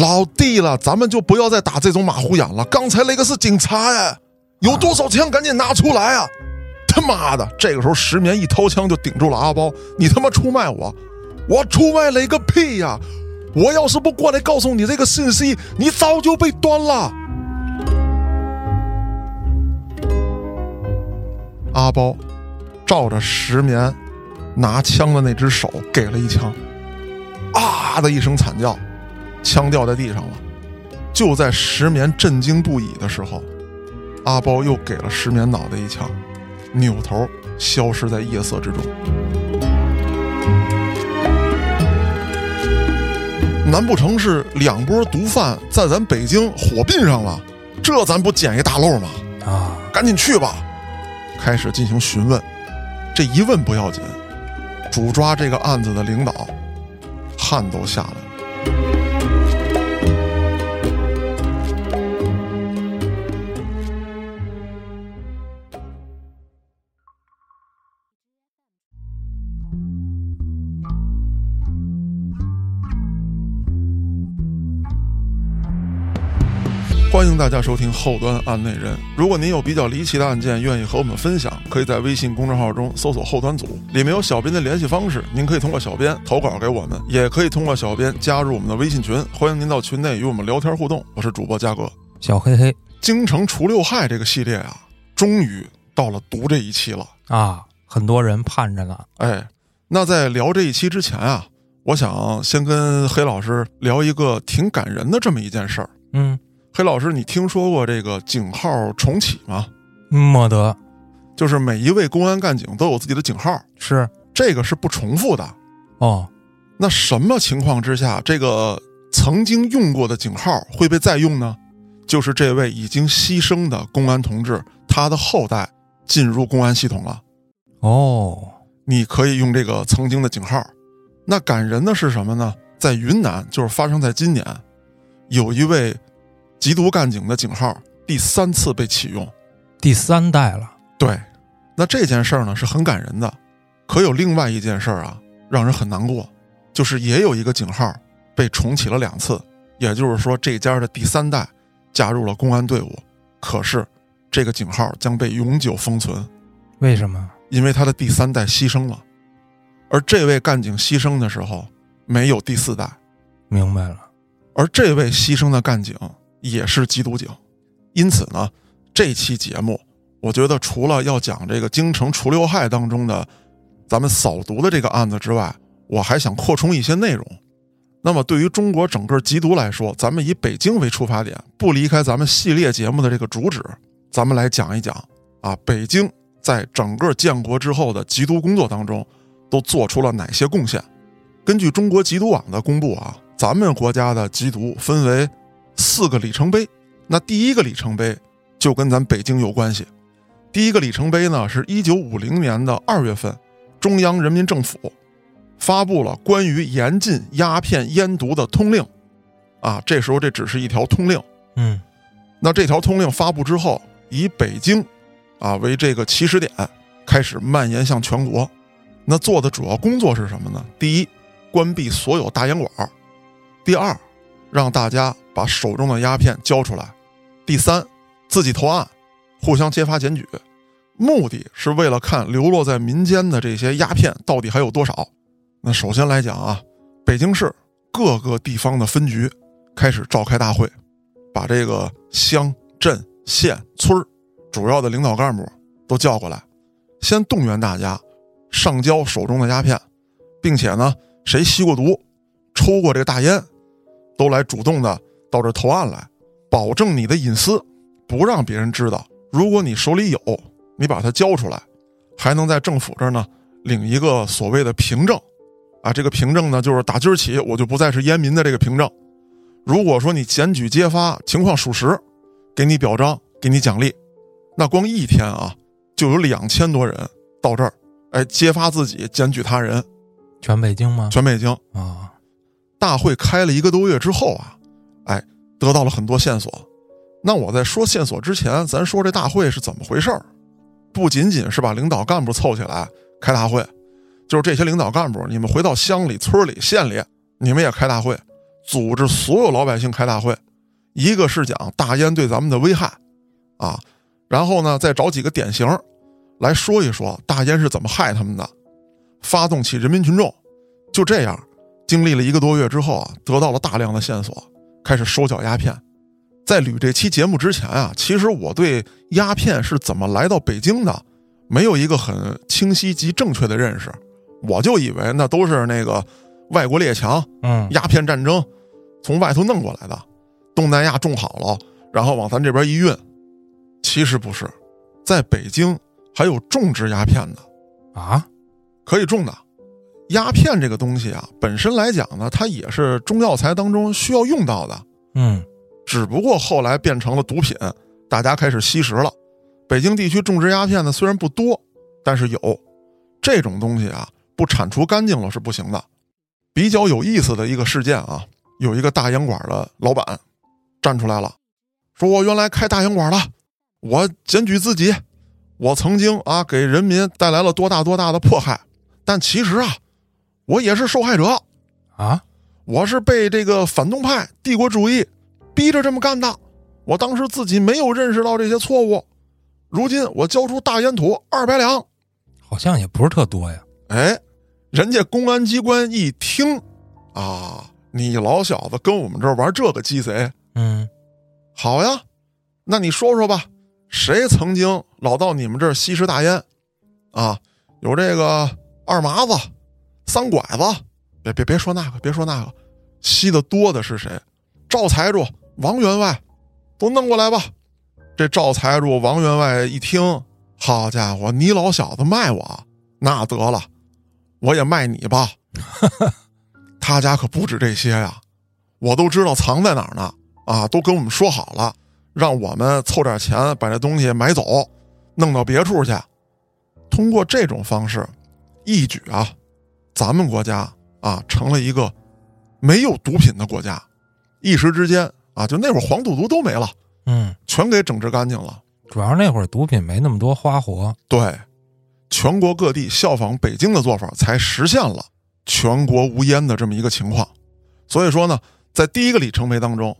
老弟了，咱们就不要再打这种马虎眼了。刚才那个是警察呀，有多少枪赶紧拿出来啊！他妈的，这个时候石棉一掏枪就顶住了阿包，你他妈出卖我，我出卖了一个屁呀！我要是不过来告诉你这个信息，你早就被端了。阿包照着石棉拿枪的那只手给了一枪，啊的一声惨叫，枪掉在地上了。就在石棉震惊不已的时候，阿包又给了石棉脑袋一枪，扭头消失在夜色之中。难不成是两波毒贩在咱北京火并上了？这咱不捡一大漏吗？啊，赶紧去吧！开始进行询问，这一问不要紧，主抓这个案子的领导汗都下来了。大家收听后端案内人。如果您有比较离奇的案件，愿意和我们分享，可以在微信公众号中搜索“后端组”，里面有小编的联系方式，您可以通过小编投稿给我们，也可以通过小编加入我们的微信群，欢迎您到群内与我们聊天互动。我是主播嘉哥。小黑黑京城除六害这个系列啊，终于到了读这一期了。啊，很多人盼着呢。哎，那在聊这一期之前啊，我想先跟黑老师聊一个挺感人的这么一件事儿。嗯，黑老师，你听说过这个警号重启吗？莫得就是每一位公安干警都有自己的警号，是这个是不重复的。哦，那什么情况之下，这个曾经用过的警号会被再用呢？就是这位已经牺牲的公安同志，他的后代进入公安系统了，哦，你可以用这个曾经的警号。那感人的是什么呢？在云南，就是发生在今年，有一位缉毒干警的警号第三次被启用。第三代了。对，那这件事儿呢是很感人的，可有另外一件事儿啊，让人很难过，就是也有一个警号被重启了两次，也就是说这家的第三代加入了公安队伍，可是这个警号将被永久封存，为什么？因为他的第三代牺牲了，而这位干警牺牲的时候没有第四代，明白了。而这位牺牲的干警也是缉毒警，因此呢，这期节目我觉得除了要讲这个京城除六害当中的咱们扫毒的这个案子之外，我还想扩充一些内容。那么对于中国整个缉毒来说，咱们以北京为出发点，不离开咱们系列节目的这个主旨，咱们来讲一讲啊，北京在整个建国之后的缉毒工作当中都做出了哪些贡献。根据中国缉毒网的公布啊，咱们国家的缉毒分为四个里程碑。那第一个里程碑就跟咱北京有关系。第一个里程碑呢，是一九五零年的二月份，中央人民政府发布了关于严禁鸦片烟毒的通令。啊，这时候这只是一条通令。嗯，那这条通令发布之后，以北京啊为这个起始点，开始蔓延向全国。那做的主要工作是什么呢？第一，关闭所有大烟馆；第二，让大家把手中的鸦片交出来；第三，自己投案，互相揭发检举，目的是为了看流落在民间的这些鸦片到底还有多少。那首先来讲啊，北京市各个地方的分局开始召开大会，把这个乡镇县村儿主要的领导干部都叫过来，先动员大家上交手中的鸦片，并且呢，谁吸过毒、抽过这个大烟，都来主动的到这儿投案来，保证你的隐私，不让别人知道。如果你手里有，你把它交出来，还能在政府这儿呢领一个所谓的凭证，啊，这个凭证呢就是打今儿起我就不再是烟民的这个凭证。如果说你检举揭发情况属实，给你表彰，给你奖励，那光一天啊就有两千多人到这儿，哎，揭发自己，检举他人，全北京吗？全北京。啊，大会开了一个多月之后啊，哎，得到了很多线索。那我在说线索之前，咱说这大会是怎么回事儿？不仅仅是把领导干部凑起来开大会，就是这些领导干部，你们回到乡里、村里、县里，你们也开大会。组织所有老百姓开大会，一个是讲大烟对咱们的危害，啊，然后呢再找几个典型来说一说大烟是怎么害他们的，发动起人民群众，就这样，经历了一个多月之后啊，得到了大量的线索，开始收缴鸦片。在捋这期节目之前啊，其实我对鸦片是怎么来到北京的，没有一个很清晰及正确的认识，我就以为那都是那个外国列强，嗯，鸦片战争从外头弄过来的，东南亚种好了，然后往咱这边一运。其实不是，在北京还有种植鸦片的，啊，可以种的。鸦片这个东西啊，本身来讲呢，它也是中药材当中需要用到的。嗯，只不过后来变成了毒品，大家开始吸食了。北京地区种植鸦片呢，虽然不多，但是有这种东西啊，不铲除干净了是不行的。比较有意思的一个事件啊，有一个大烟馆的老板站出来了，说我原来开大烟馆的，我检举自己，我曾经啊给人民带来了多大多大的迫害，但其实啊，我也是受害者。啊，我是被这个反动派帝国主义逼着这么干的。我当时自己没有认识到这些错误，如今我交出大烟土二百两。好像也不是特多呀。哎，人家公安机关一听，啊，你老小子跟我们这儿玩这个鸡贼，嗯，好呀，那你说说吧，谁曾经老到你们这儿吸食大烟？啊，有这个二麻子、三拐子，别别别说那个，别说那个，吸的多的是谁？赵财主、王员外，都弄过来吧。这赵财主、王员外一听，好家伙，你老小子卖我，那得了，我也卖你吧。他家可不止这些呀，我都知道藏在哪儿呢。啊，都跟我们说好了，让我们凑点钱把这东西买走，弄到别处去。通过这种方式，一举啊，咱们国家啊成了一个没有毒品的国家。一时之间啊，就那会儿黄赌毒都没了，嗯，全给整治干净了。主要那会儿毒品没那么多花活。对，全国各地效仿北京的做法，才实现了全国无烟的这么一个情况。所以说呢，在第一个里程碑当中，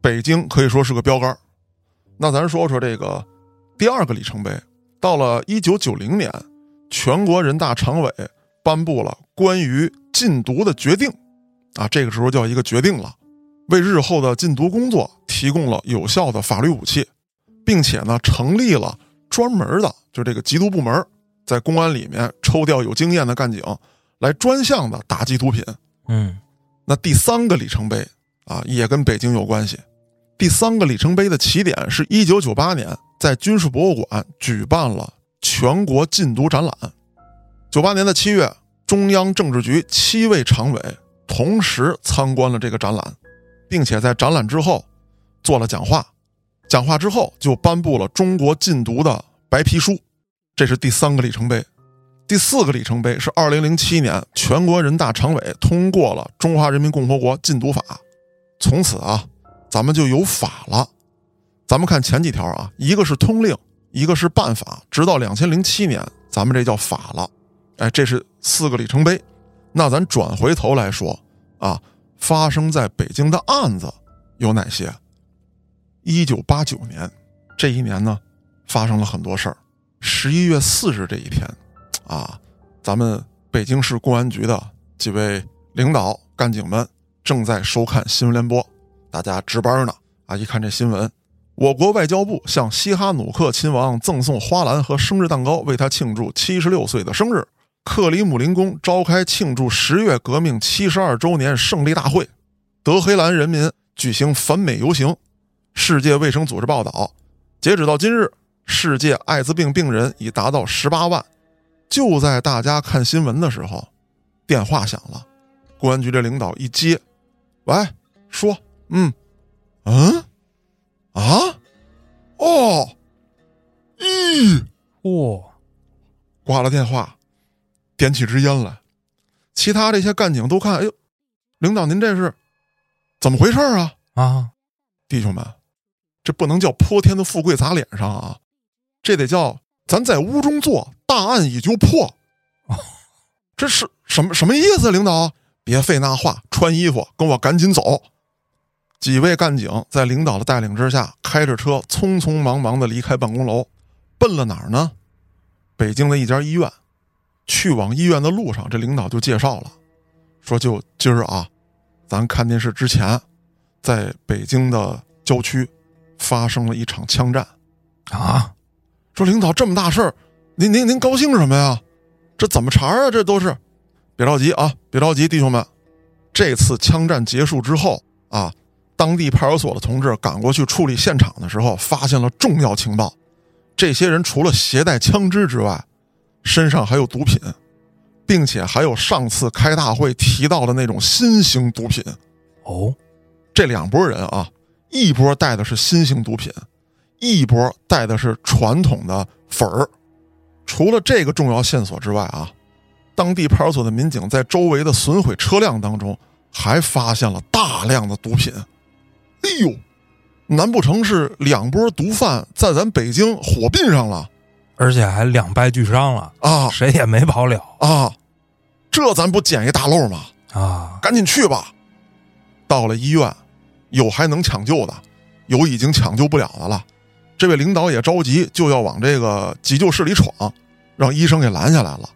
北京可以说是个标杆。那咱说说这个第二个里程碑，到了一九九零年，全国人大常委颁布了关于禁毒的决定，啊，这个时候叫一个决定了，为日后的禁毒工作提供了有效的法律武器，并且呢，成立了专门的就这个缉毒部门，在公安里面抽调有经验的干警，来专项的打击毒品。嗯，那第三个里程碑啊，也跟北京有关系。第三个里程碑的起点是一九九八年，在军事博物馆举办了全国禁毒展览。九八年的七月，中央政治局七位常委同时参观了这个展览，并且在展览之后做了讲话。讲话之后就颁布了中国禁毒的白皮书，这是第三个里程碑。第四个里程碑是二零零七年，全国人大常委通过了《中华人民共和国禁毒法》，从此啊，咱们就有法了。咱们看前几条啊，一个是通令，一个是办法，直到两千零七年，咱们这叫法了。哎，这是四个里程碑。那咱转回头来说啊，发生在北京的案子有哪些？一九八九年这一年呢，发生了很多事儿。十一月四日这一天，啊，咱们北京市公安局的几位领导干警们正在收看新闻联播，大家值班呢。啊，一看这新闻，我国外交部向西哈努克亲王赠送花篮和生日蛋糕，为他庆祝七十六岁的生日。克里姆林宫召开庆祝十月革命七十二周年胜利大会，德黑兰人民举行反美游行。世界卫生组织报道，截止到今日，世界艾滋病病人已达到十八万。就在大家看新闻的时候，电话响了，公安局的领导一接，喂，说，嗯，嗯，啊，哦，咦，嚯、挂了电话，点起支烟来。其他这些干警都看，哎呦，领导您这是怎么回事啊？啊，弟兄们，这不能叫泼天的富贵砸脸上啊，这得叫咱在屋中坐，大案已就破。这是什么什么意思？领导，别废那话，穿衣服，跟我赶紧走几位干警在领导的带领之下，开着车匆匆忙忙的离开办公楼，奔了哪儿呢？北京的一家医院。去往医院的路上，这领导就介绍了，说就今儿啊，咱看电视之前，在北京的郊区发生了一场枪战，啊，说领导这么大事儿，您您您高兴什么呀？这怎么茬啊？这都是，别着急啊，别着急，弟兄们，这次枪战结束之后啊，当地派出所的同志赶过去处理现场的时候，发现了重要情报，这些人除了携带枪支之外，身上还有毒品，并且还有上次开大会提到的那种新型毒品。哦，这两拨人啊，一波带的是新型毒品，一波带的是传统的粉儿。除了这个重要线索之外啊，当地派出所的民警在周围的损毁车辆当中还发现了大量的毒品。哎呦，难不成是两波毒贩在咱北京火并上了？而且还两败俱伤了啊！谁也没跑了啊！这咱不捡一大漏吗？啊！赶紧去吧！到了医院，有还能抢救的，有已经抢救不了的了。这位领导也着急，就要往这个急救室里闯，让医生给拦下来了。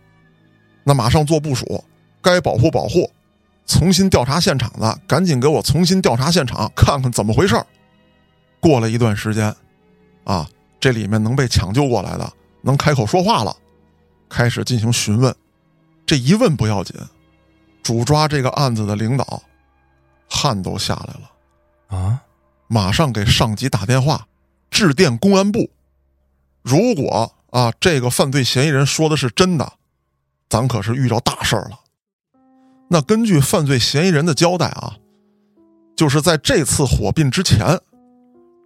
那马上做部署，该保护保护，重新调查现场的，赶紧给我重新调查现场，看看怎么回事过了一段时间，啊，这里面能被抢救过来的。能开口说话了，开始进行询问。这一问不要紧，主抓这个案子的领导汗都下来了啊！马上给上级打电话，致电公安部。如果啊，这个犯罪嫌疑人说的是真的，咱可是遇着大事儿了。那根据犯罪嫌疑人的交代啊，就是在这次火并之前，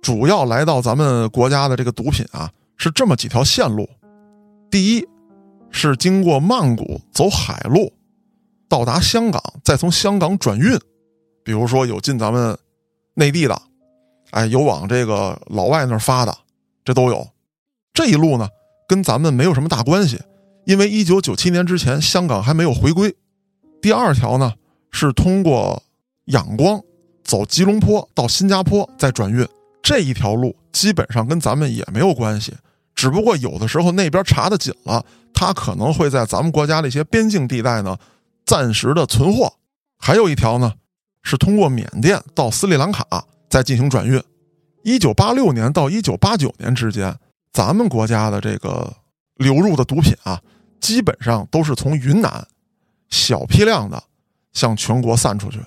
主要来到咱们国家的这个毒品啊。是这么几条线路，第一是经过曼谷走海路，到达香港，再从香港转运。比如说有进咱们内地的，哎，有往这个老外那儿发的，这都有。这一路呢，跟咱们没有什么大关系，因为一九九七年之前香港还没有回归。第二条呢，是通过仰光走吉隆坡到新加坡再转运，这一条路基本上跟咱们也没有关系。只不过有的时候那边查的紧了，他可能会在咱们国家的一些边境地带呢，暂时的存货。还有一条呢，是通过缅甸到斯里兰卡再进行转运。一九八六年到一九八九年之间，咱们国家的这个流入的毒品啊，基本上都是从云南小批量的向全国散出去。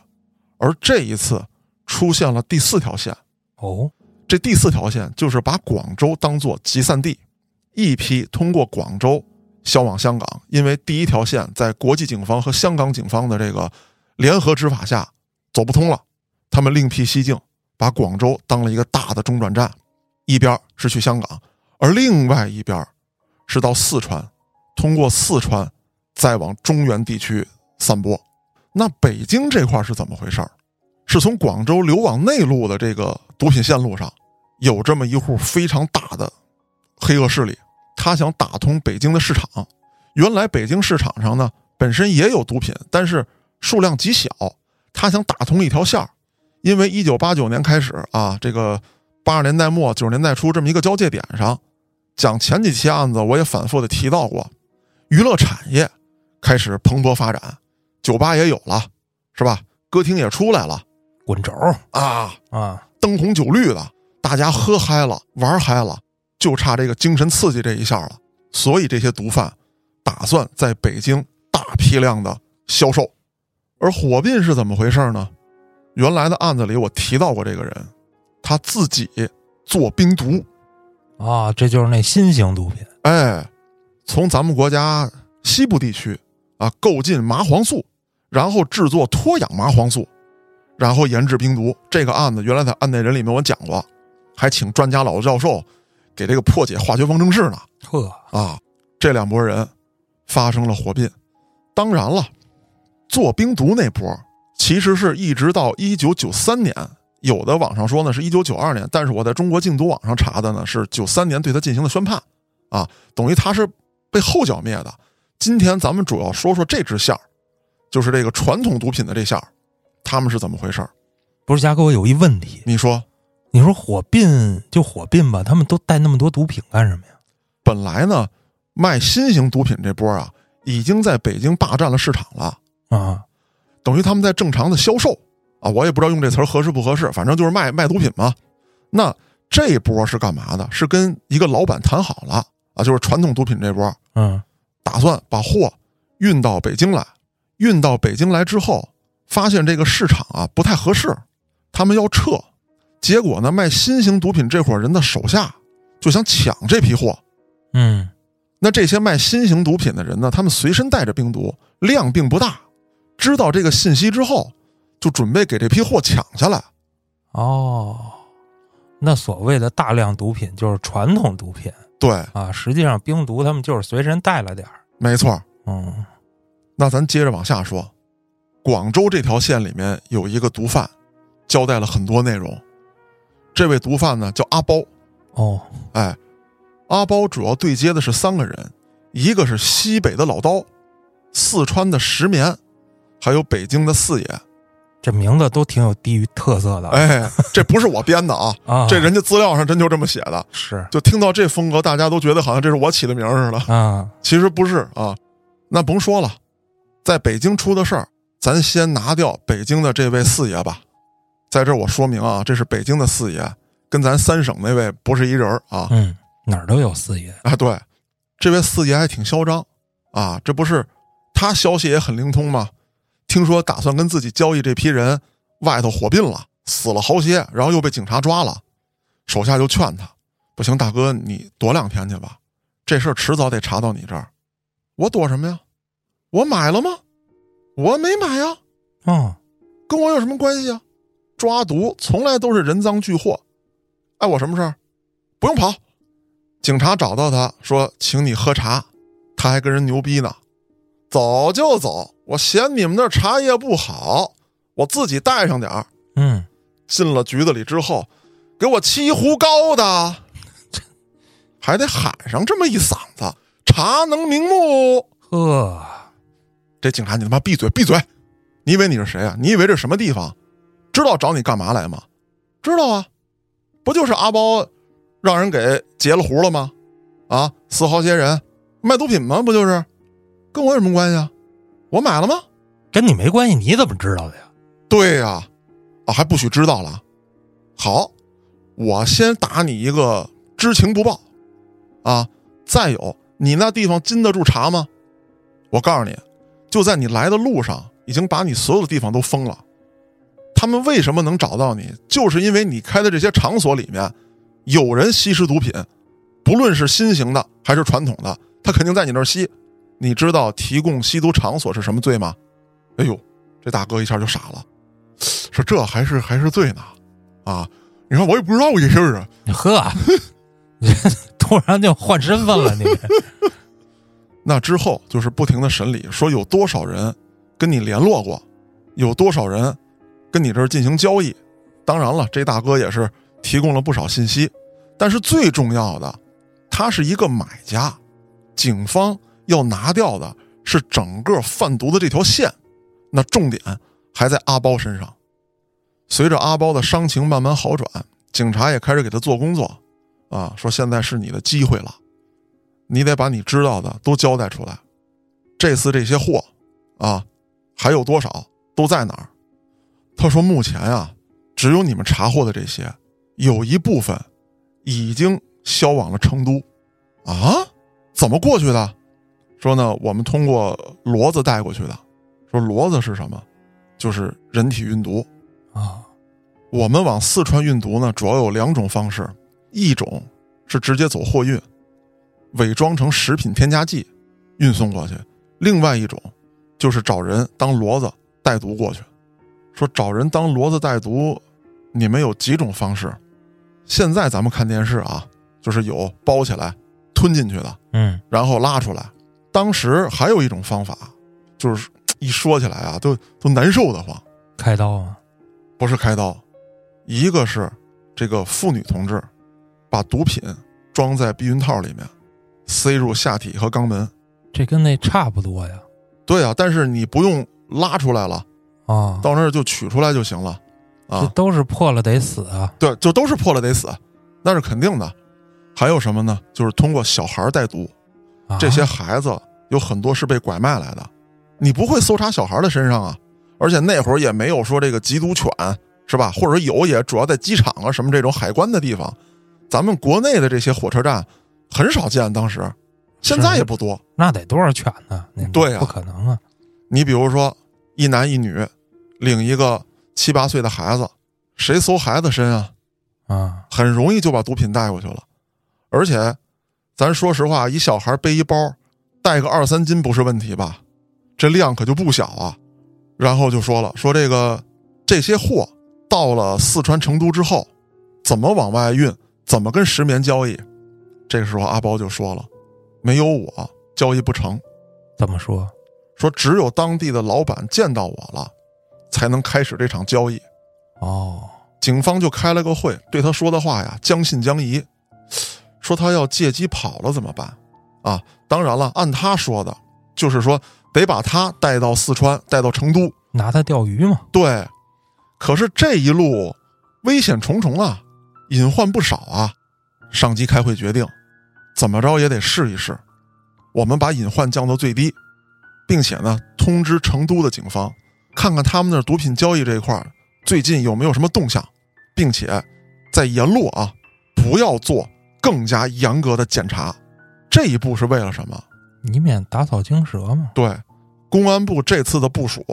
而这一次出现了第四条线哦。这第四条线就是把广州当做集散地，一批通过广州销往香港，因为第一条线在国际警方和香港警方的这个联合执法下走不通了，他们另辟蹊径，把广州当了一个大的中转站，一边是去香港，而另外一边是到四川，通过四川再往中原地区散播。那北京这块是怎么回事是从广州流往内陆的这个毒品线路上。有这么一户非常大的黑恶势力，他想打通北京的市场。原来北京市场上呢本身也有毒品，但是数量极小。他想打通一条线儿，因为一九八九年开始啊，这个八十年代末九十年代初这么一个交界点上，讲前几期案子我也反复的提到过，娱乐产业开始蓬勃发展，酒吧也有了，是吧？歌厅也出来了，滚轴啊啊，灯红酒绿的。大家喝嗨了，玩嗨了，就差这个精神刺激这一下了。所以这些毒贩打算在北京大批量的销售。而火并是怎么回事呢？原来的案子里我提到过这个人，他自己做冰毒啊，这就是那新型毒品。哎，从咱们国家西部地区啊购进麻黄素，然后制作脱氧麻黄素，然后研制冰毒。这个案子原来在案内人里面我讲过。还请专家老教授给这个破解化学方程式呢。呵啊，这两拨人发生了火并。当然了，做冰毒那波其实是一直到一九九三年，有的网上说呢是一九九二年，但是我在中国禁毒网上查的呢是九三年对他进行的宣判。啊，等于他是被后剿灭的。今天咱们主要说说这支线儿，就是这个传统毒品的这线儿，他们是怎么回事儿？不是嘉哥，我有一问题，你说，你说火并就火并吧，他们都带那么多毒品干什么呀？本来呢，卖新型毒品这波啊，已经在北京霸占了市场了，啊，等于他们在正常的销售啊，我也不知道用这词儿合适不合适，反正就是卖卖毒品嘛。那这波是干嘛的？是跟一个老板谈好了啊，就是传统毒品这波，嗯打算把货运到北京来。运到北京来之后，发现这个市场啊不太合适，他们要撤。结果呢，卖新型毒品这伙人的手下就想抢这批货。嗯，那这些卖新型毒品的人呢，他们随身带着冰毒，量并不大。知道这个信息之后，就准备给这批货抢下来。哦，那所谓的大量毒品就是传统毒品对，啊，实际上冰毒他们就是随身带了点儿。没错。嗯那咱接着往下说，广州这条线里面有一个毒贩，交代了很多内容。这位毒贩呢叫阿包，哦，哎，阿包主要对接的是三个人，一个是西北的老刀，四川的石棉，还有北京的四爷。这名字都挺有地域特色的。哎，这不是我编的啊，啊，这人家资料上真就这么写的。是就听到这风格，大家都觉得好像这是我起的名似的，啊，其实不是啊。那甭说了，在北京出的事儿，咱先拿掉北京的这位四爷吧。在这儿我说明啊，这是北京的四爷，跟咱三省那位不是一人儿啊。嗯，哪儿都有四爷。啊，对，这位四爷还挺嚣张啊，这不是他消息也很灵通吗？听说打算跟自己交易这批人，外头火并了，死了好些，然后又被警察抓了，手下就劝他，不行，大哥，你躲两天去吧，这事儿迟早得查到你这儿。我躲什么呀？我买了吗？我没买呀，啊，跟我有什么关系啊？抓毒从来都是人赃俱获，碍我什么事儿？不用跑。警察找到他说，请你喝茶，他还跟人牛逼呢。走就走，我嫌你们那茶叶不好，我自己带上点儿。嗯，进了局子里之后，给我沏壶高的，还得喊上这么一嗓子，茶能明目。呵，这警察，你他妈闭嘴闭嘴！你以为你是谁啊？你以为这什么地方？知道找你干嘛来吗？知道啊，不就是阿包让人给截了胡了吗？啊，四好些人卖毒品吗？不就是？跟我有什么关系啊？我买了吗？跟你没关系，你怎么知道的呀？对呀、啊，还不许知道了。好，我先打你一个知情不报，啊，再有，你那地方禁得住查吗？我告诉你，就在你来的路上，已经把你所有的地方都封了。他们为什么能找到你？就是因为你开的这些场所里面有人吸食毒品，不论是新型的还是传统的，他肯定在你那儿吸。你知道提供吸毒场所是什么罪吗？哎呦，这大哥一下就傻了，说这还是还是罪呢，啊！你看我也不知道这事儿啊。你呵，你 突然就换身份了，你那之后就是不停的审理，说有多少人跟你联络过，有多少人跟你这儿进行交易。当然了，这大哥也是提供了不少信息，但是最重要的，他是一个买家，警方要拿掉的是整个贩毒的这条线，那重点还在阿包身上。随着阿包的伤情慢慢好转，警察也开始给他做工作，啊，说现在是你的机会了。你得把你知道的都交代出来。这次这些货，啊，还有多少都在哪儿？他说目前啊，只有你们查获的这些，有一部分已经销往了成都。啊？怎么过去的？说呢，我们通过骡子带过去的。说骡子是什么？就是人体运毒。啊，我们往四川运毒呢，主要有两种方式，一种是直接走货运，伪装成食品添加剂运送过去；另外一种就是找人当骡子带毒过去。说找人当骡子带毒，你们有几种方式？现在咱们看电视啊，就是有包起来吞进去的，嗯，然后拉出来。当时还有一种方法，就是一说起来啊，都都难受的慌。开刀啊，不是开刀，一个是这个妇女同志把毒品装在避孕套里面，塞入下体和肛门。这跟那差不多呀。对啊，但是你不用拉出来了，啊，到那儿就取出来就行了啊。这啊，都是破了得死啊！对，就都是破了得死，那是肯定的。还有什么呢？就是通过小孩带毒，啊这些孩子有很多是被拐卖来的，你不会搜查小孩的身上啊，而且那会儿也没有说这个缉毒犬是吧？或者有也主要在机场啊什么这种海关的地方，咱们国内的这些火车站很少见，当时现在也不多。那得多少犬呢？那 对呀不可能啊！你比如说一男一女领一个七八岁的孩子，谁搜孩子身啊？啊，很容易就把毒品带过去了，而且，咱说实话，一小孩背一包，带个二三斤不是问题吧？这量可就不小啊。然后就说了，说这个这些货到了四川成都之后，怎么往外运，怎么跟石棉交易？这个时候阿包就说了，没有我交易不成，怎么说？说只有当地的老板见到我了，才能开始这场交易。哦，警方就开了个会，对他说的话呀将信将疑，说他要借机跑了怎么办？啊，当然了，按他说的，就是说得把他带到四川，带到成都。拿他钓鱼嘛？对，可是这一路危险重重啊，隐患不少啊。上级开会决定，怎么着也得试一试，我们把隐患降到最低，并且呢，通知成都的警方，看看他们那儿毒品交易这一块儿最近有没有什么动向，并且在沿路啊，不要做更加严格的检查。这一步是为了什么？以免打草惊蛇嘛。对，公安部这次的部署，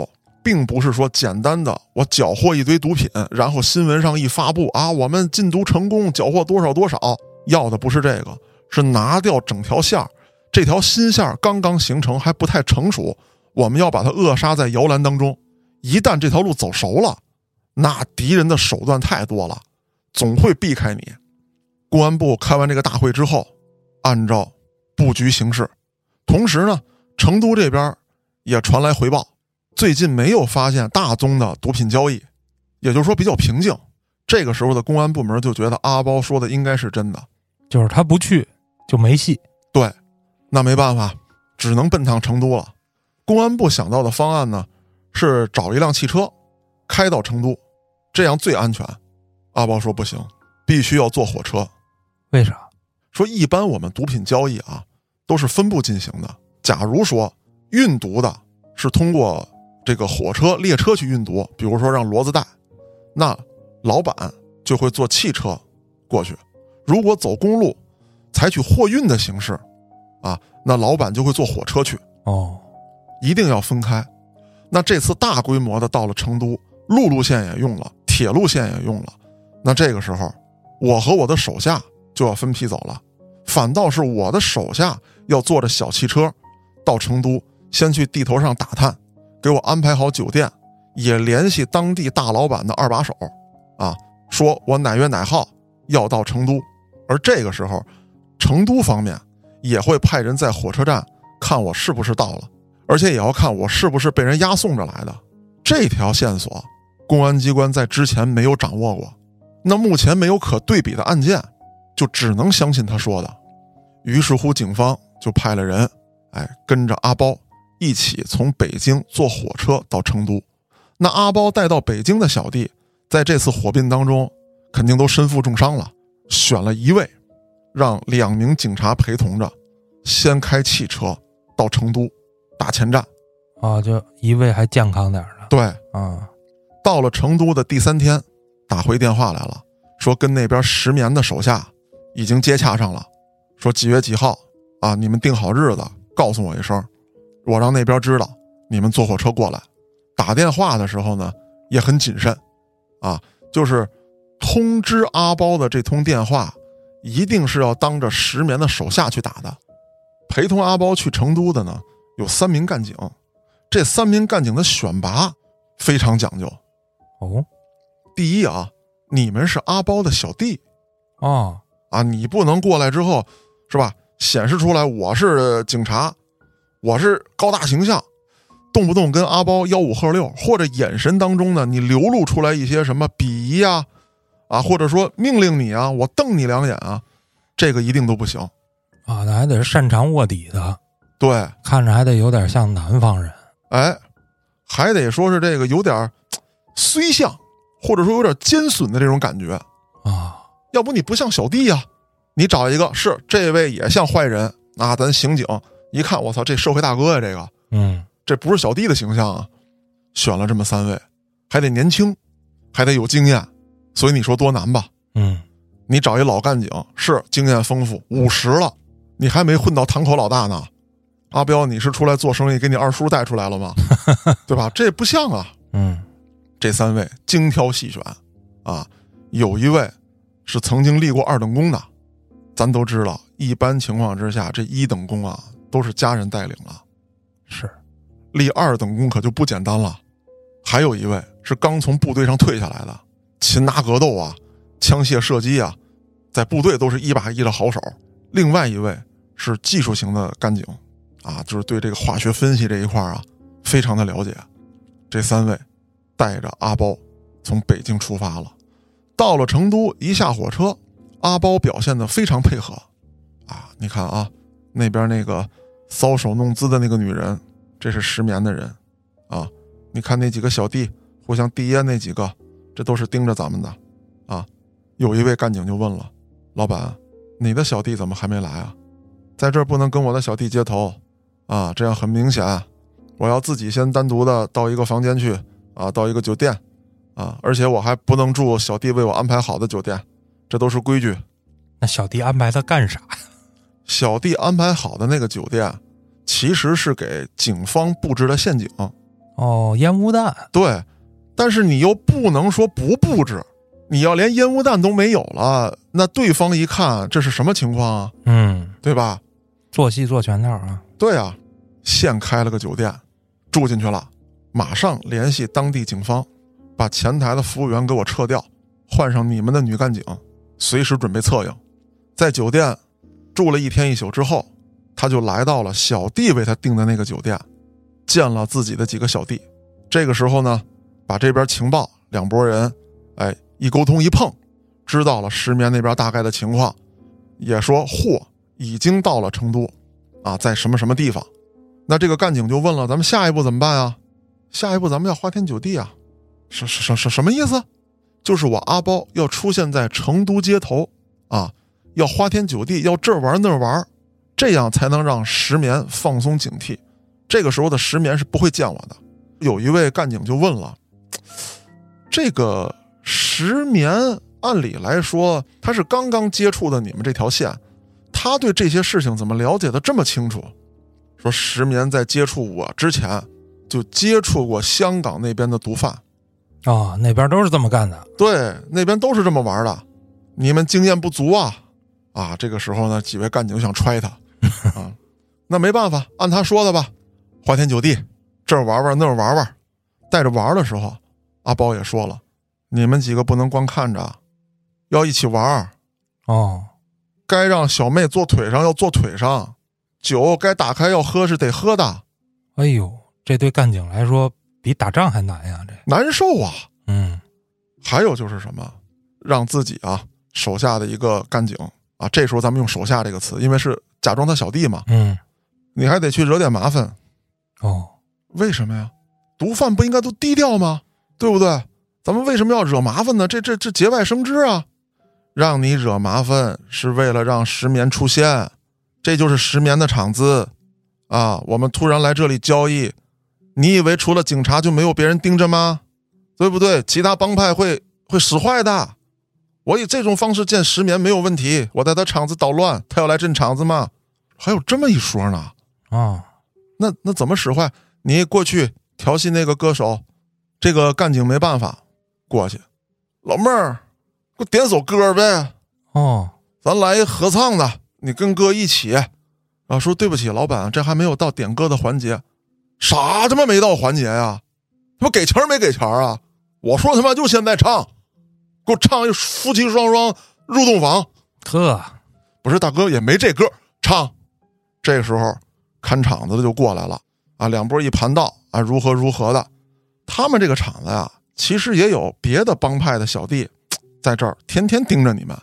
并不是说简单的我缴获一堆毒品，然后新闻上一发布啊，我们禁毒成功，缴获多少多少，要的不是这个，是拿掉整条线儿，这条新线儿刚刚形成，还不太成熟，我们要把它扼杀在摇篮当中。一旦这条路走熟了，那敌人的手段太多了，总会避开你。公安部开完这个大会之后，按照布局行事，同时呢，成都这边也传来回报，最近没有发现大宗的毒品交易，也就是说比较平静。这个时候的公安部门就觉得阿包说的应该是真的，就是他不去就没戏。对，那没办法，只能奔趟成都了。公安部想到的方案呢，是找一辆汽车开到成都，这样最安全。阿包说不行，必须要坐火车。为啥？说一般我们毒品交易啊，都是分步进行的。假如说运毒的是通过这个火车、列车去运毒，比如说让骡子带，那老板就会坐汽车过去；如果走公路，采取货运的形式，啊，那老板就会坐火车去，哦，一定要分开。那这次大规模的到了成都，陆路线也用了，铁路线也用了，那这个时候，我和我的手下就要分批走了。反倒是我的手下要坐着小汽车到成都，先去地头上打探，给我安排好酒店，也联系当地大老板的二把手，啊，说我哪月哪号要到成都，而这个时候，成都方面也会派人在火车站看我是不是到了，而且也要看我是不是被人押送着来的。这条线索，公安机关在之前没有掌握过，那目前没有可对比的案件，就只能相信他说的。于是乎，警方就派了人，哎，跟着阿包一起从北京坐火车到成都。那阿包带到北京的小弟，在这次火并当中，肯定都身负重伤了。选了一位，让两名警察陪同着，先开汽车到成都打前站。啊，就一位还健康点儿的。对，啊，到了成都的第三天，打回电话来了，说跟那边石棉的手下已经接洽上了，说几月几号啊，你们定好日子，告诉我一声，我让那边知道，你们坐火车过来。打电话的时候呢，也很谨慎，啊，就是通知阿包的这通电话，一定是要当着石棉的手下去打的。陪同阿包去成都的呢，有三名干警，这三名干警的选拔非常讲究。哦，第一啊，你们是阿包的小弟哦，啊，你不能过来之后，是吧？显示出来我是警察，我是高大形象，动不动跟阿包吆五喝六，或者眼神当中呢，你流露出来一些什么鄙夷呀，啊，或者说命令你啊，我瞪你两眼啊，这个一定都不行。啊，那还得是擅长卧底的，对，看着还得有点像南方人。哎，还得说是这个有点儿 虽像或者说有点尖损的这种感觉。啊，要不你不像小弟呀、你找一个是这位也像坏人啊，咱刑警一看，我操，这社会大哥呀，这个嗯这不是小弟的形象啊。选了这么三位，还得年轻，还得有经验，所以你说多难吧？嗯，你找一老干警是经验丰富，五十了，你还没混到堂口老大呢。阿彪，你是出来做生意，给你二叔带出来了吗？对吧？这不像啊。嗯这三位精挑细选，啊，有一位是曾经立过二等功的。咱都知道，一般情况之下，这一等功啊都是家人带领了，是，立二等功可就不简单了。还有一位是刚从部队上退下来的，擒拿格斗啊，枪械射击啊，在部队都是一把一的好手。另外一位是技术型的干警，啊，就是对这个化学分析这一块啊非常的了解。这三位带着阿包从北京出发了，到了成都，一下火车，阿包表现的非常配合，啊，你看啊，那边那个搔首弄姿的那个女人，这是失眠的人，啊，你看那几个小弟互相递烟那几个，这都是盯着咱们的，啊，有一位干警就问了，老板，你的小弟怎么还没来啊？在这儿不能跟我的小弟接头，啊，这样很明显，我要自己先单独的到一个房间去，啊，到一个酒店，啊，而且我还不能住小弟为我安排好的酒店，这都是规矩。那小弟安排他干啥？小弟安排好的那个酒店，其实是给警方布置的陷阱。哦，烟雾弹。对，但是你又不能说不布置，你要连烟雾弹都没有了，那对方一看这是什么情况啊？嗯，对吧？做戏做全套啊。对啊，现开了个酒店，住进去了，马上联系当地警方，把前台的服务员给我撤掉，换上你们的女干警，随时准备策应。在酒店住了一天一宿之后，他就来到了小弟为他订的那个酒店，见了自己的几个小弟。这个时候呢，把这边情报两拨人，哎，一沟通一碰，知道了石棉那边大概的情况，也说货已经到了成都，啊，在什么什么地方。那这个干警就问了，咱们下一步怎么办啊？下一步咱们要花天酒地啊？什什什什什么意思？就是我阿包要出现在成都街头啊，要花天酒地，要这玩那玩，这样才能让石棉放松警惕。这个时候的石棉是不会见我的。有一位干警就问了：“这个石棉按理来说他是刚刚接触的你们这条线，他对这些事情怎么了解的这么清楚？”说石棉在接触我之前就接触过香港那边的毒贩，哦，那边都是这么干的。对，那边都是这么玩的，你们经验不足啊！啊，这个时候呢，几位干警想踹他，啊，那没办法，按他说的吧，花天酒地，这儿玩玩那儿玩玩，带着玩的时候，阿包也说了，你们几个不能光看着，要一起玩，哦，该让小妹坐腿上要坐腿上，酒该打开要喝是得喝的，哎呦，这对干警来说比打仗还难呀！这，难受啊！嗯还有就是什么，让自己啊手下的一个干警啊，这时候咱们用手下这个词，因为是假装他小弟嘛，嗯，你还得去惹点麻烦。哦，为什么呀？毒贩不应该都低调吗？对不对？咱们为什么要惹麻烦呢？这这这节外生枝啊！让你惹麻烦是为了让石棉出现，这就是石棉的场子啊！我们突然来这里交易，你以为除了警察就没有别人盯着吗？对不对？其他帮派会会使坏的。我以这种方式见石棉没有问题，我在他场子捣乱，他要来镇场子吗？还有这么一说呢？哦，那那怎么使坏？你过去调戏那个歌手，这个干警没办法过去。老妹儿，给我点首歌呗，哦，咱来一合唱的，你跟哥一起。啊，说对不起，老板，这还没有到点歌的环节。啥他妈没到环节呀？他妈给钱没给钱啊？我说他妈就现在唱，给我唱一夫妻双双入洞房。呵，不是大哥也没这歌唱。这个时候看场子的就过来了啊，两波一盘道啊，如何如何的。他们这个厂子呀，其实也有别的帮派的小弟在这儿天天盯着你们。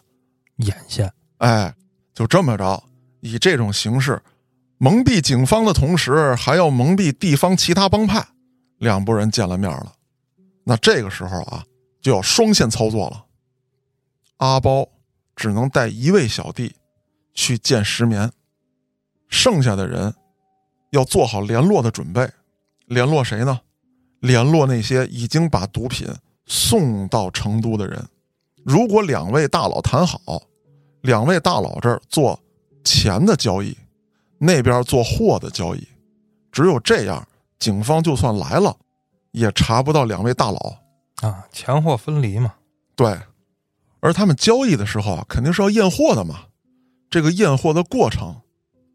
眼线。哎，就这么着，以这种形式蒙蔽警方的同时，还要蒙蔽地方其他帮派。两拨人见了面了，那这个时候啊，就要双线操作了。阿包只能带一位小弟去见石棉，剩下的人要做好联络的准备。联络谁呢？联络那些已经把毒品送到成都的人。如果两位大佬谈好，两位大佬这儿做钱的交易，那边做货的交易，只有这样，警方就算来了，也查不到两位大佬。啊，钱货分离嘛。对，而他们交易的时候啊，肯定是要验货的嘛。这个验货的过程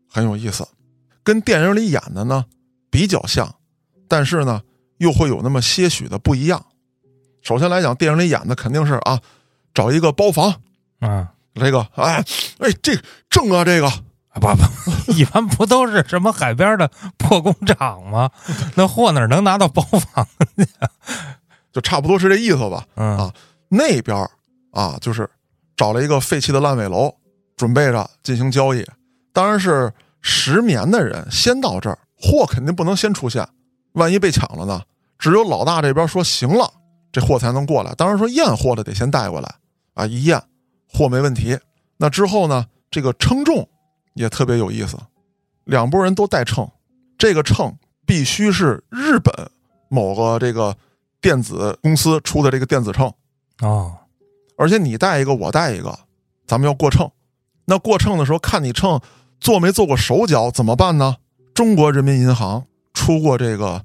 很有意思，跟电影里演的呢比较像，但是呢又会有那么些许的不一样。首先来讲，电影里演的肯定是啊，找一个包房，啊，这个哎哎这正啊这个不不，一般不都是什么海边的破工厂吗？那货哪能拿到包房去？就差不多是这意思吧。嗯啊，那边啊，就是找了一个废弃的烂尾楼，准备着进行交易。当然是石棉的人先到这儿，货肯定不能先出现，万一被抢了呢？只有老大这边说行了，这货才能过来。当然说验货的得先带过来啊，一验货没问题。那之后呢，这个称重也特别有意思，两拨人都带秤，这个秤必须是日本某个这个电子公司出的这个电子秤。哦，而且你带一个，我带一个，咱们要过秤。那过秤的时候，看你秤做没做过手脚，怎么办呢？中国人民银行出过这个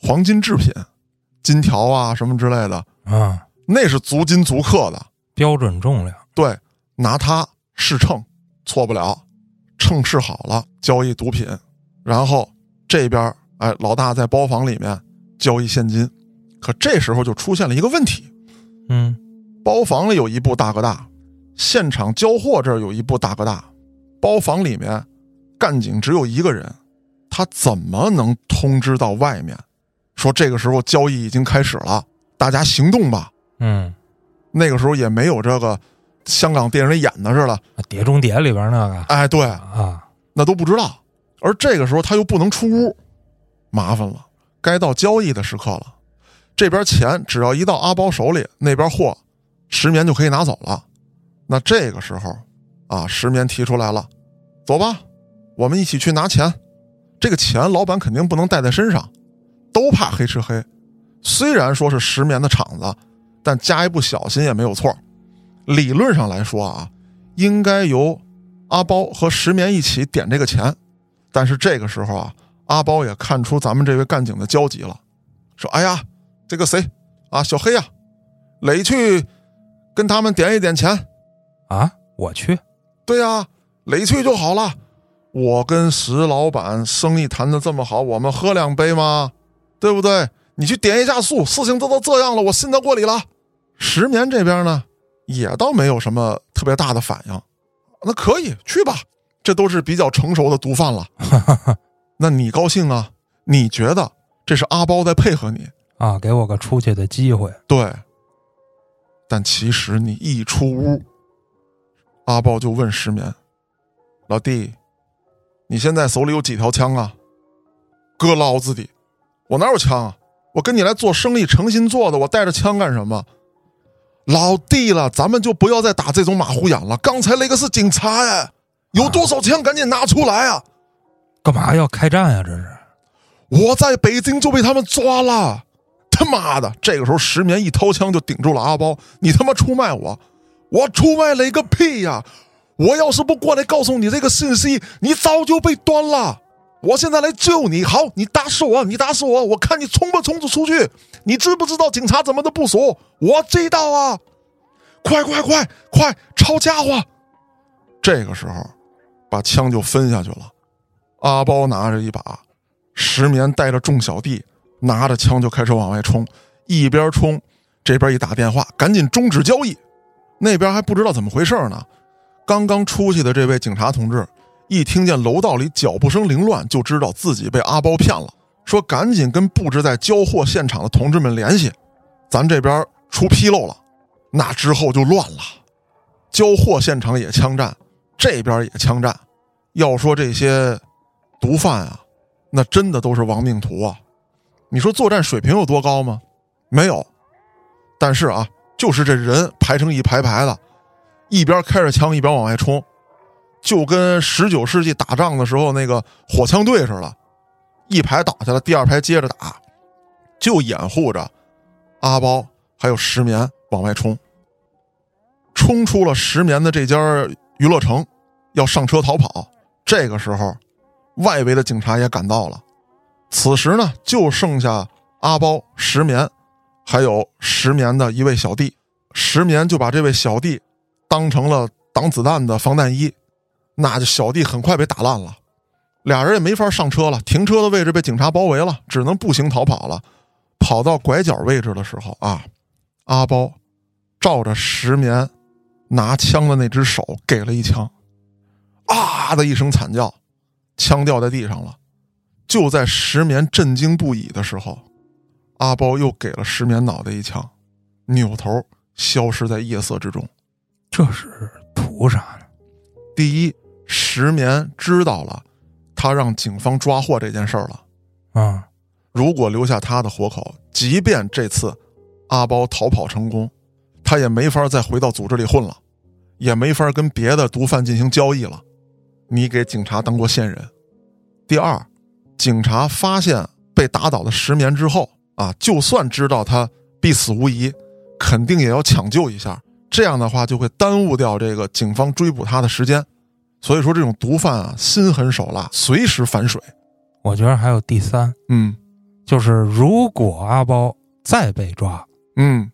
黄金制品，金条啊什么之类的，啊，那是足金足克的。标准重量。对，拿它试秤，错不了。秤试好了，交易毒品，然后这边哎，老大在包房里面交易现金。可这时候就出现了一个问题，嗯，包房里有一部大哥大，现场交货这儿有一部大哥大，包房里面干警只有一个人，他怎么能通知到外面，说这个时候交易已经开始了，大家行动吧？嗯，那个时候也没有这个香港电影里演的似的，《碟中谍》里边那个哎，对，啊，那都不知道。而这个时候他又不能出屋，麻烦了，该到交易的时刻了。这边钱只要一到阿包手里，那边货石棉就可以拿走了。那这个时候啊，石棉提出来了，走吧，我们一起去拿钱。这个钱老板肯定不能带在身上，都怕黑吃黑。虽然说是石棉的厂子，但加一不小心也没有错。理论上来说啊，应该由阿包和石棉一起点这个钱。但是这个时候啊，阿包也看出咱们这位干警的焦急了，说：“哎呀，这个谁啊，小黑呀、磊去跟他们点一点钱。啊，我去，对呀、磊去就好了。我跟石老板生意谈的这么好，我们喝两杯吗？对不对？你去点一下数，事情都都这样了，我信得过你了。石棉这边呢，也倒没有什么特别大的反应。那可以去吧，这都是比较成熟的毒贩了。那你高兴啊？你觉得这是阿包在配合你？啊，给我个出去的机会。对。但其实你一出屋，阿包就问石棉：“老弟，你现在手里有几条枪啊？”哥老子的，我哪有枪啊？我跟你来做生意，诚心做的，我带着枪干什么？老弟了，咱们就不要再打这种马虎眼了。刚才那个是警察呀，有多少枪赶紧拿出来啊！干嘛要开战呀？这是我在北京就被他们抓了，他妈的！这个时候石棉一掏枪就顶住了阿包，你他妈出卖我，我出卖了一个屁呀！我要是不过来告诉你这个信息，你早就被端了。我现在来救你，好，你打死我，你打死我，我看你冲不冲得出去。你知不知道警察怎么的部署？我知道啊！快快快快，抄家伙！这个时候，把枪就分下去了。阿包拿着一把，石棉带着众小弟拿着枪就开始往外冲，一边冲这边一打电话，赶紧终止交易。那边还不知道怎么回事呢。刚刚出去的这位警察同志，一听见楼道里脚步声凌乱，就知道自己被阿包骗了，说赶紧跟布置在交货现场的同志们联系，咱这边出纰漏了。那之后就乱了，交货现场也枪战，这边也枪战。要说这些毒贩啊，那真的都是亡命徒啊！你说作战水平有多高吗？没有，但是啊，就是这人排成一排排的，一边开着枪一边往外冲，就跟十九世纪打仗的时候那个火枪队似的，一排倒下了，第二排接着打，就掩护着阿包还有石棉往外冲。冲出了石棉的这家娱乐城，要上车逃跑。这个时候，外围的警察也赶到了。此时呢，就剩下阿包、石棉，还有石棉的一位小弟。石棉就把这位小弟当成了挡子弹的防弹衣，那就小弟很快被打烂了。俩人也没法上车了，停车的位置被警察包围了，只能步行逃跑了。跑到拐角位置的时候啊，阿包照着石棉拿枪的那只手给了一枪，啊的一声惨叫，枪掉在地上了。就在石棉震惊不已的时候，阿包又给了石棉脑袋一枪，扭头消失在夜色之中。这是图啥？第一，石棉知道了他让警方抓获这件事儿了。啊，如果留下他的活口，即便这次阿包逃跑成功，他也没法再回到组织里混了，也没法跟别的毒贩进行交易了。你给警察当过线人。第二，警察发现被打倒的石棉之后啊，就算知道他必死无疑，肯定也要抢救一下。这样的话就会耽误掉这个警方追捕他的时间。所以说，这种毒贩啊，心狠手辣，随时反水。我觉得还有第三，嗯就是如果阿包再被抓，嗯，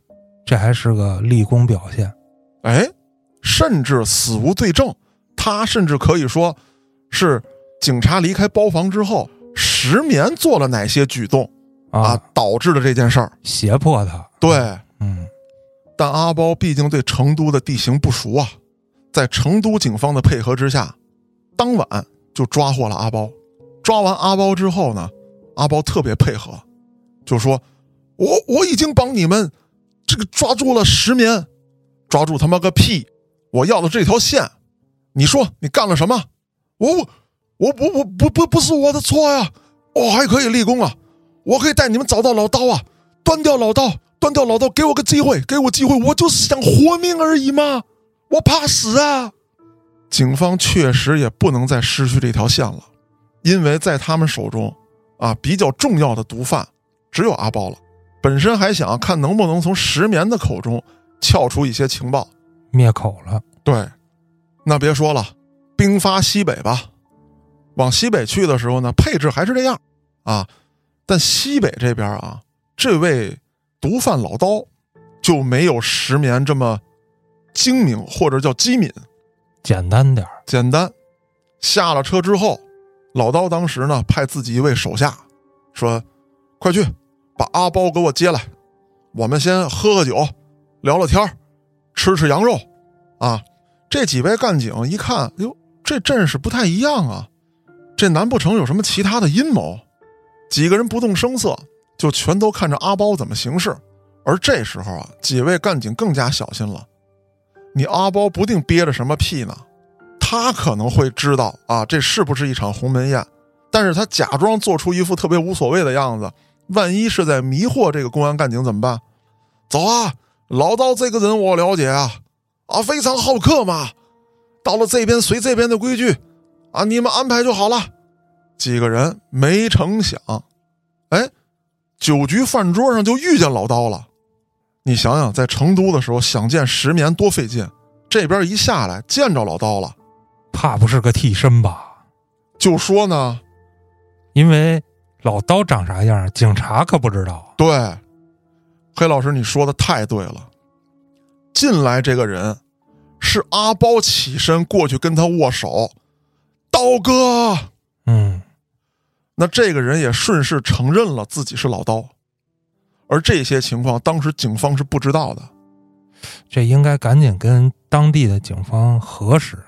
这还是个立功表现。哎，甚至死无对证，他甚至可以说是警察离开包房之后，石棉做了哪些举动啊啊，，导致了这件事儿。胁迫他。对，嗯，但阿包毕竟对成都的地形不熟啊，在成都警方的配合之下，当晚就抓获了阿包。抓完阿包之后呢，阿包特别配合，就说：“我我已经帮你们这个抓住了石棉，抓住他妈个屁！我要的这条线，你说你干了什么？我我我我我不不不是我的错呀，我还可以立功啊，我可以带你们找到老刀啊，断掉老刀，断掉老刀，给我个机会，给我机会，我就是想活命而已嘛，我怕死啊！警方确实也不能再失去这条线了，因为在他们手中，啊，比较重要的毒贩只有阿包了。本身还想看能不能从石棉的口中撬出一些情报，灭口了。对，那别说了，兵发西北吧。往西北去的时候呢，配置还是这样啊，但西北这边啊，这位毒贩老刀就没有石棉这么精明或者叫机敏。简单点儿简单。下了车之后，老刀当时呢派自己一位手下说：“快去把阿包给我接来，我们先喝喝酒，聊聊天吃吃羊肉。”啊，这几位干警一看，哟，这阵势不太一样啊，这难不成有什么其他的阴谋？几个人不动声色，就全都看着阿包怎么行事。而这时候啊，几位干警更加小心了。你阿包不定憋着什么屁呢，他可能会知道啊，这是不是一场鸿门宴？但是他假装做出一副特别无所谓的样子，万一是在迷惑这个公安干警怎么办？走啊，老刀这个人我了解啊，啊，非常好客嘛。到了这边随这边的规矩，啊，你们安排就好了。几个人没成想，哎，酒局饭桌上就遇见老刀了。你想想，在成都的时候想见石棉多费劲，这边一下来见着老刀了，怕不是个替身吧？就说呢，因为老刀长啥样，警察可不知道。对，黑老师你说的太对了。进来这个人是阿包起身过去跟他握手，刀哥。嗯，那这个人也顺势承认了自己是老刀，而这些情况当时警方是不知道的。这应该赶紧跟当地的警方核实。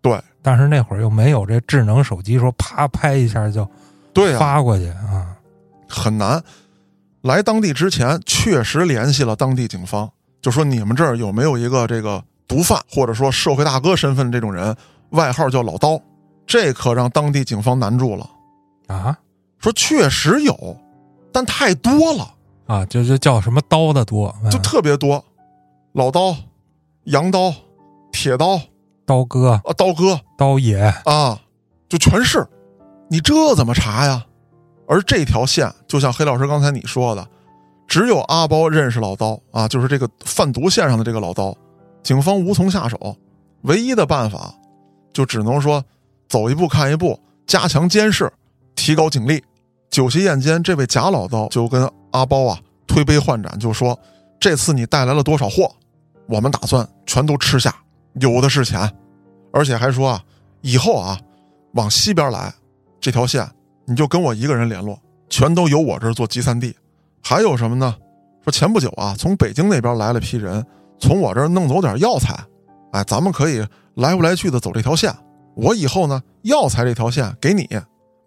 对，但是那会儿又没有这智能手机，说啪拍一下就对、发过去啊。很难。来当地之前，确实联系了当地警方，就说你们这儿有没有一个这个毒贩，或者说社会大哥身份的这种人，外号叫老刀。这可让当地警方难住了，啊，说确实有，但太多了，啊，就就叫什么刀的多，就特别多，老刀、洋刀、铁刀刀哥、啊、刀哥刀爷，啊，就全是。你这怎么查呀？而这条线，就像黑老师刚才你说的，只有阿包认识老刀啊，就是这个贩毒线上的这个老刀，警方无从下手，唯一的办法就只能说走一步看一步，加强监视，提高警力。酒席宴间，这位贾老刀就跟阿包啊推杯换盏，就说：“这次你带来了多少货，我们打算全都吃下，有的是钱。”而且还说啊，以后啊，往西边来这条线，你就跟我一个人联络，全都由我这儿做集散地。还有什么呢？说前不久啊，从北京那边来了批人，从我这儿弄走点药材，哎，咱们可以来回来去的走这条线。我以后呢，药材这条线给你，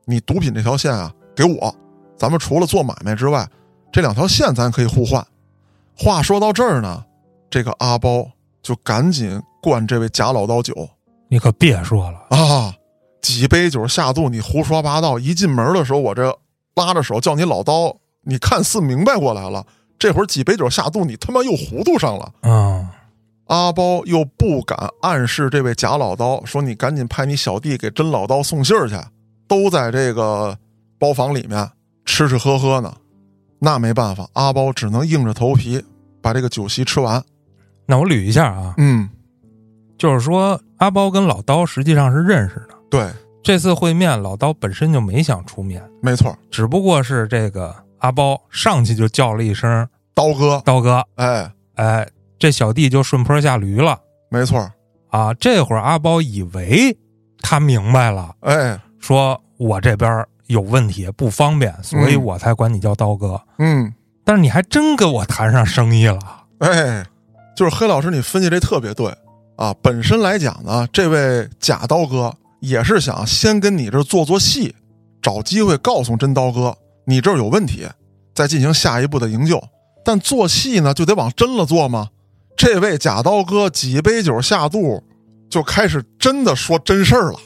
你毒品这条线啊给我。咱们除了做买卖之外，这两条线咱可以互换。话说到这儿呢，这个阿包就赶紧灌这位贾老刀酒你可别说了，啊，几杯酒下肚，你胡说八道。一进门的时候，我这拉着手叫你老刀，你看似明白过来了。这会儿几杯酒下肚，你他妈又糊涂上了。嗯，阿包又不敢暗示这位贾老刀，说你赶紧派你小弟给真老刀送信儿去，都在这个包房里面吃吃喝喝呢。那没办法，阿包只能硬着头皮把这个酒席吃完。那我捋一下啊，嗯，就是说阿包跟老刀实际上是认识的。对，这次会面，老刀本身就没想出面，没错，只不过是这个阿包上去就叫了一声刀哥，“刀哥哎，”，哎，这小弟就顺坡下驴了没错，啊。这会儿阿包以为他明白了，哎，说我这边有问题不方便，所以嗯我才管你叫刀哥。嗯，但是你还真跟我谈上生意了，哎，就是黑老师，你分析这特别对啊。本身来讲呢，这位假刀哥也是想先跟你这做做戏，找机会告诉真刀哥你这儿有问题，再进行下一步的营救。但做戏呢，就得往真了做嘛。这位假刀哥几杯酒下肚，就开始真的说真事儿了。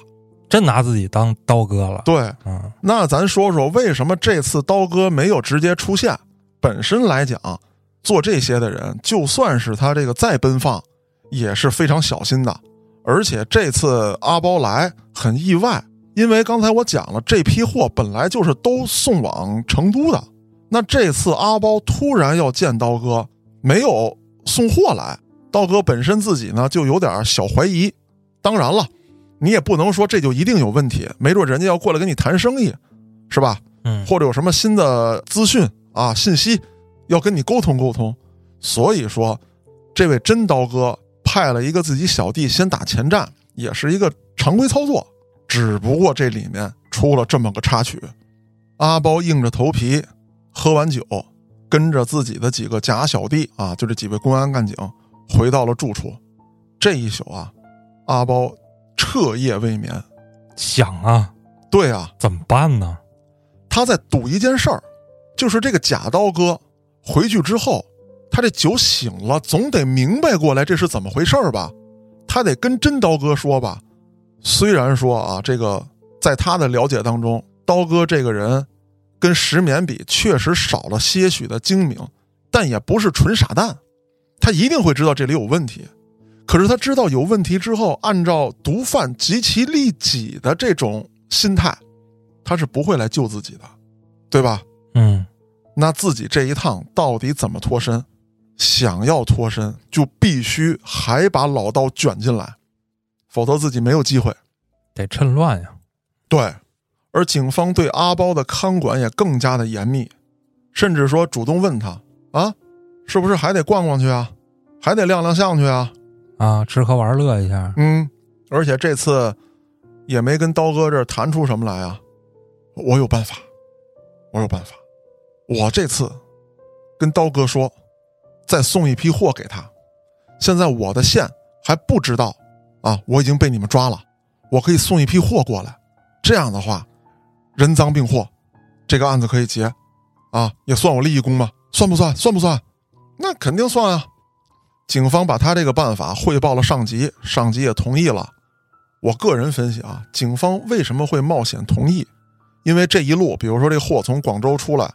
真拿自己当刀哥了。对，嗯，那咱说说为什么这次刀哥没有直接出现？本身来讲，做这些的人，就算是他这个再奔放，也是非常小心的。而且这次阿包来很意外，因为刚才我讲了，这批货本来就是都送往成都的。那这次阿包突然要见刀哥，没有送货来，刀哥本身自己呢就有点小怀疑。当然了，你也不能说这就一定有问题，没准人家要过来跟你谈生意，是吧？嗯，或者有什么新的资讯啊、信息要跟你沟通沟通。所以说，这位真刀哥派了一个自己小弟先打前站，也是一个常规操作。只不过这里面出了这么个插曲，阿包硬着头皮喝完酒，跟着自己的几个假小弟啊，就这几位公安干警回到了住处。这一宿啊，阿包彻夜未眠。想啊，对啊，怎么办呢？他在赌一件事儿，就是这个假刀哥回去之后，他这酒醒了，总得明白过来这是怎么回事儿吧？他得跟真刀哥说吧。虽然说啊，这个在他的了解当中，刀哥这个人跟石棉比确实少了些许的精明，但也不是纯傻蛋，他一定会知道这里有问题。可是他知道有问题之后，按照毒贩极其利己的这种心态，他是不会来救自己的，对吧？嗯，那自己这一趟到底怎么脱身？想要脱身，就必须还把老道卷进来，否则自己没有机会。得趁乱呀。对，而警方对阿包的看管也更加的严密，甚至说主动问他啊，是不是还得逛逛去啊，还得亮亮相去啊？啊，吃喝玩乐一下，嗯，而且这次也没跟刀哥这谈出什么来啊。我有办法，我有办法，我这次跟刀哥说，再送一批货给他。现在我的线还不知道啊，我已经被你们抓了，我可以送一批货过来。这样的话，人赃并获，这个案子可以结，啊，也算我立一功吧？算不算？算不算？那肯定算啊。警方把他这个办法汇报了上级，上级也同意了。我个人分析啊，警方为什么会冒险同意？因为这一路，比如说这货从广州出来，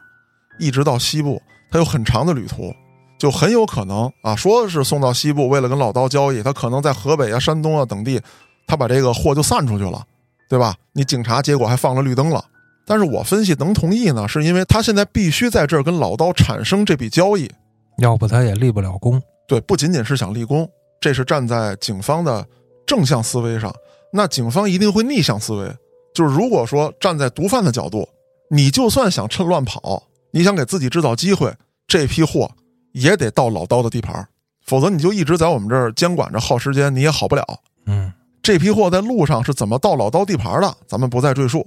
一直到西部，他有很长的旅途，就很有可能啊，说是送到西部，为了跟老刀交易，他可能在河北啊、山东啊等地，他把这个货就散出去了，对吧？你警察结果还放了绿灯了。但是我分析能同意呢，是因为他现在必须在这儿跟老刀产生这笔交易，要不他也立不了功。对，不仅仅是想立功，这是站在警方的正向思维上。那警方一定会逆向思维，就是如果说站在毒贩的角度，你就算想趁乱跑，你想给自己制造机会，这批货也得到老刀的地盘，否则你就一直在我们这儿监管着，耗时间，你也好不了。嗯，这批货在路上是怎么到老刀地盘的，咱们不再赘述。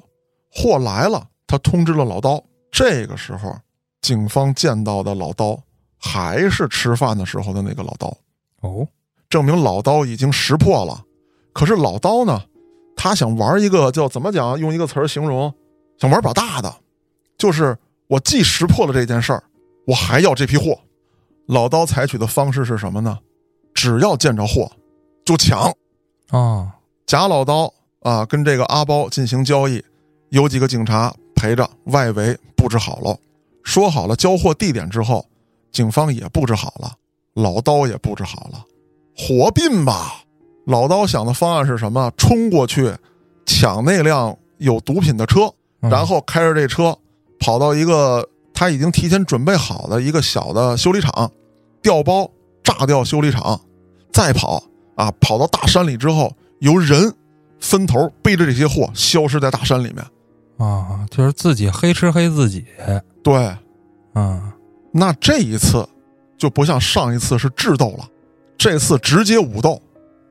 货来了，他通知了老刀。这个时候，警方见到的老刀还是吃饭的时候的那个老刀，哦，证明老刀已经识破了。可是老刀呢，他想玩一个叫怎么讲？用一个词儿形容，想玩把大的，就是我既识破了这件事儿，我还要这批货。老刀采取的方式是什么呢？只要见着货，就抢。哦，假老刀啊，跟这个阿包进行交易。有几个警察陪着，外围布置好了，说好了交货地点之后，警方也布置好了，老刀也布置好了，火并吧！老刀想的方案是什么？冲过去抢那辆有毒品的车，然后开着这车跑到一个他已经提前准备好的一个小的修理厂，调包炸掉修理厂，再跑啊，跑到大山里之后，由人分头背着这些货消失在大山里面。啊，就是自己黑吃黑自己，对，嗯，那这一次就不像上一次是智斗了，这次直接武斗。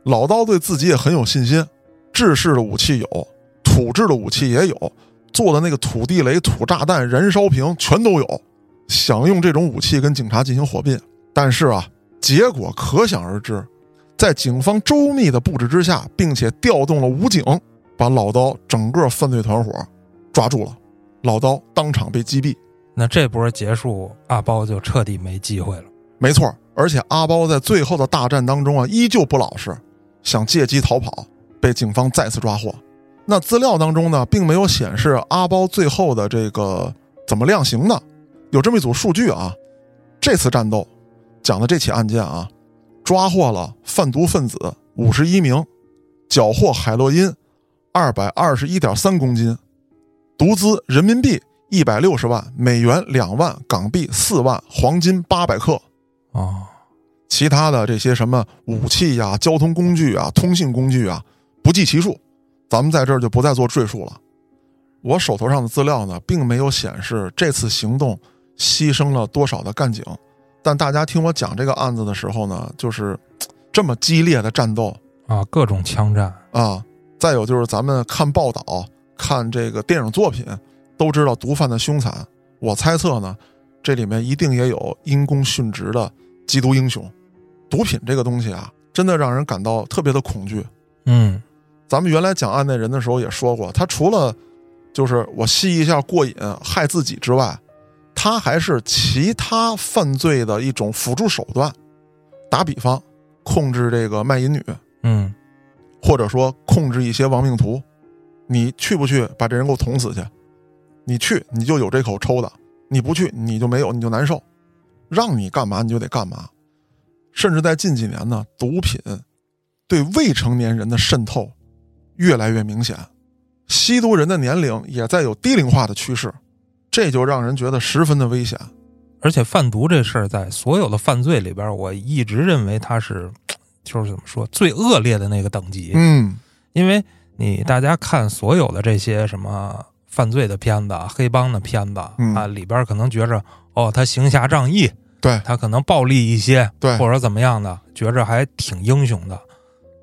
老刀对自己也很有信心，制式的武器有，土制的武器也有，做的那个土地雷、土炸弹、燃烧瓶全都有，想用这种武器跟警察进行火并。但是啊，结果可想而知，在警方周密的布置之下，并且调动了武警，把老刀整个犯罪团伙。抓住了，老刀当场被击毙。那这波结束，阿包就彻底没机会了。没错，而且阿包在最后的大战当中啊，依旧不老实，想借机逃跑，被警方再次抓获。那资料当中呢，并没有显示阿包最后的这个怎么量刑的。有这么一组数据啊，这次战斗讲的这起案件啊，抓获了贩毒分子五十一名，缴获海洛因二百二十一点三公斤。毒资人民币一百六十万，美元两万，港币四万，黄金八百克，啊，其他的这些什么武器呀、交通工具啊、通信工具啊，不计其数，咱们在这儿就不再做赘述了。我手头上的资料呢，并没有显示这次行动牺牲了多少的干警，但大家听我讲这个案子的时候呢，就是这么激烈的战斗啊，各种枪战啊，再有就是咱们看报道。看这个电影作品，都知道毒贩的凶残。我猜测呢，这里面一定也有因公殉职的缉毒英雄。毒品这个东西啊，真的让人感到特别的恐惧。嗯，咱们原来讲案内人的时候也说过，他除了就是我吸一下过瘾害自己之外，他还是其他犯罪的一种辅助手段。打比方，控制这个卖淫女，嗯，或者说控制一些亡命徒。你去不去把这人给我捅死去？你去你就有这口抽的；你不去你就没有，你就难受。让你干嘛你就得干嘛。甚至在近几年呢，毒品对未成年人的渗透越来越明显，吸毒人的年龄也在有低龄化的趋势，这就让人觉得十分的危险。而且贩毒这事儿在所有的犯罪里边，我一直认为它是就是怎么说最恶劣的那个等级。嗯，因为。你大家看所有的这些什么犯罪的片子、黑帮的片子啊，里边可能觉着哦，他行侠仗义，对。他可能暴力一些，对，或者怎么样的，觉着还挺英雄的。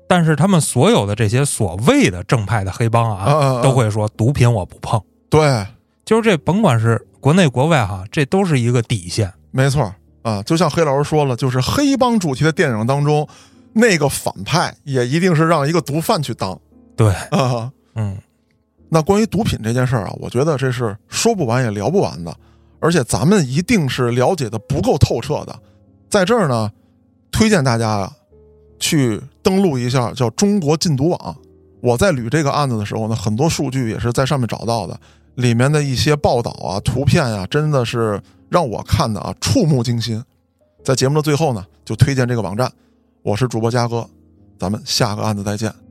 但是他们所有的这些所谓的正派的黑帮啊，都会说毒品我不碰。对，就是这，甭管是国内国外哈，这都是一个底线。没错啊，就像黑老师说了，就是黑帮主题的电影当中，那个反派也一定是让一个毒贩去当。对。啊，嗯，那关于毒品这件事儿啊，我觉得这是说不完也聊不完的，而且咱们一定是了解的不够透彻的。在这儿呢，推荐大家啊，去登录一下叫中国禁毒网。我在捋这个案子的时候呢，很多数据也是在上面找到的，里面的一些报道啊、图片啊，真的是让我看的啊触目惊心。在节目的最后呢，就推荐这个网站。我是主播嘉哥，咱们下个案子再见。